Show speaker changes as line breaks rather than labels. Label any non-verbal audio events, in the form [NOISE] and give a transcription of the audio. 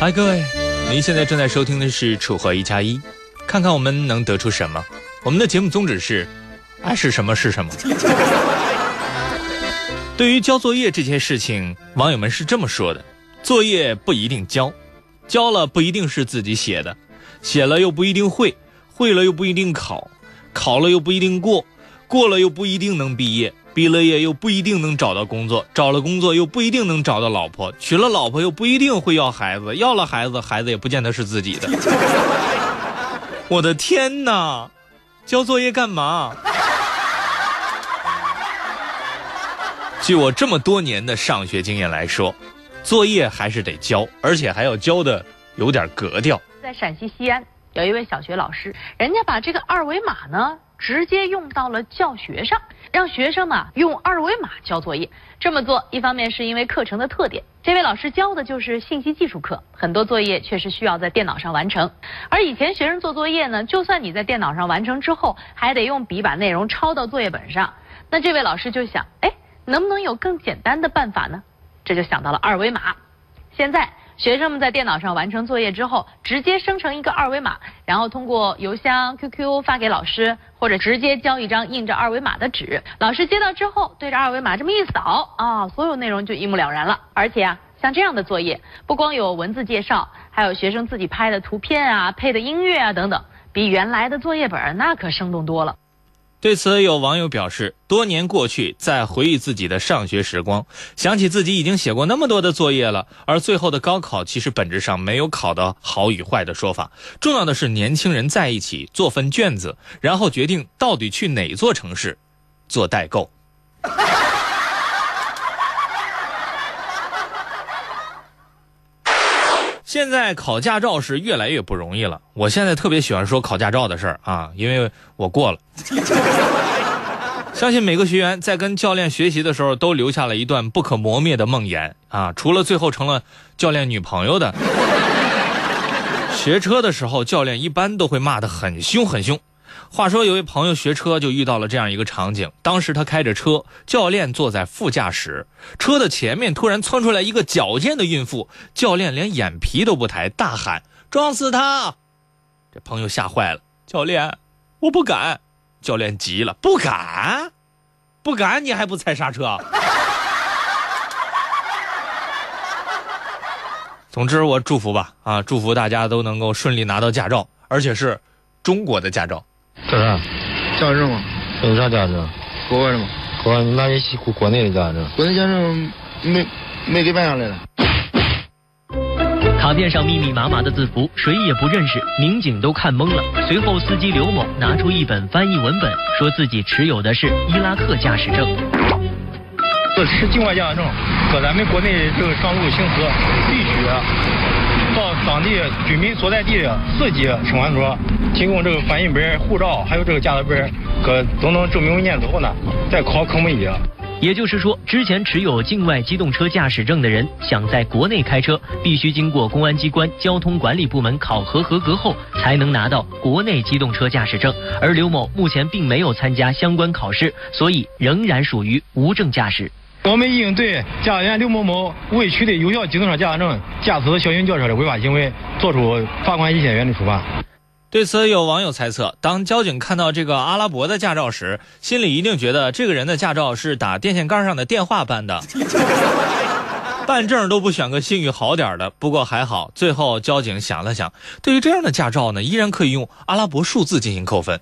嗨，各位，您现在正在收听的是《楚河一加一》，看看我们能得出什么。我们的节目宗旨是，爱是什么是什么。[LAUGHS] 对于交作业这件事情，网友们是这么说的：作业不一定交，交了不一定是自己写的，写了又不一定会，会了又不一定考，考了又不一定过，过了又不一定能毕业。毕了业又不一定能找到工作，找了工作又不一定能找到老婆，娶了老婆又不一定会要孩子，要了孩子，孩子也不见得是自己的。[LAUGHS] 我的天哪，交作业干嘛？据我这么多年的上学经验来说，作业还是得交，而且还要交的有点格调。
在陕西西安有一位小学老师，人家把这个二维码呢。直接用到了教学上，让学生嘛用二维码交作业。这么做，一方面是因为课程的特点，这位老师教的就是信息技术课，很多作业确实需要在电脑上完成。而以前学生做作业呢，就算你在电脑上完成之后，还得用笔把内容抄到作业本上。那这位老师就想，哎，能不能有更简单的办法呢？这就想到了二维码。现在。学生们在电脑上完成作业之后，直接生成一个二维码，然后通过邮箱、QQ 发给老师，或者直接交一张印着二维码的纸。老师接到之后，对着二维码这么一扫，啊，所有内容就一目了然了。而且啊，像这样的作业，不光有文字介绍，还有学生自己拍的图片啊、配的音乐啊等等，比原来的作业本那可生动多了。
对此，有网友表示，多年过去，在回忆自己的上学时光，想起自己已经写过那么多的作业了，而最后的高考其实本质上没有考的好与坏的说法，重要的是年轻人在一起做份卷子，然后决定到底去哪座城市做代购。现在考驾照是越来越不容易了。我现在特别喜欢说考驾照的事儿啊，因为我过了。相信每个学员在跟教练学习的时候，都留下了一段不可磨灭的梦魇啊。除了最后成了教练女朋友的，学车的时候，教练一般都会骂得很凶很凶。话说，有位朋友学车就遇到了这样一个场景。当时他开着车，教练坐在副驾驶，车的前面突然窜出来一个矫健的孕妇，教练连眼皮都不抬，大喊：“撞死他！”这朋友吓坏了。教练，我不敢。教练急了：“不敢？不敢？你还不踩刹车？” [LAUGHS] 总之，我祝福吧，啊，祝福大家都能够顺利拿到驾照，而且是中国的驾照。
干啥？
驾驶证吗？
有啥驾驶证？
国外的吗？
国外，那你国国内的驾驶证？
国内驾驶证没没给办下来了。
卡片上密密麻麻的字符，谁也不认识，民警都看懵了。随后，司机刘某拿出一本翻译文本，说自己持有的是伊拉克驾驶证。
这是境外驾驶证，搁咱们国内这个上路行驶，必须。到当地居民所在地的四级乘管所提供这个翻译本、护照，还有这个驾驶本，各等等证明文件之后呢，再考科目一。
也就是说，之前持有境外机动车驾驶证的人，想在国内开车，必须经过公安机关交通管理部门考核合格后，才能拿到国内机动车驾驶证。而刘某目前并没有参加相关考试，所以仍然属于无证驾驶。
我们已经对驾驶员刘某某未取得有效机动车驾驶证驾驶小型轿车的违法行为，作出罚款一千元的处罚。
对此，有网友猜测，当交警看到这个阿拉伯的驾照时，心里一定觉得这个人的驾照是打电线杆上的电话办的，[LAUGHS] 办证都不选个信誉好点的。不过还好，最后交警想了想，对于这样的驾照呢，依然可以用阿拉伯数字进行扣分。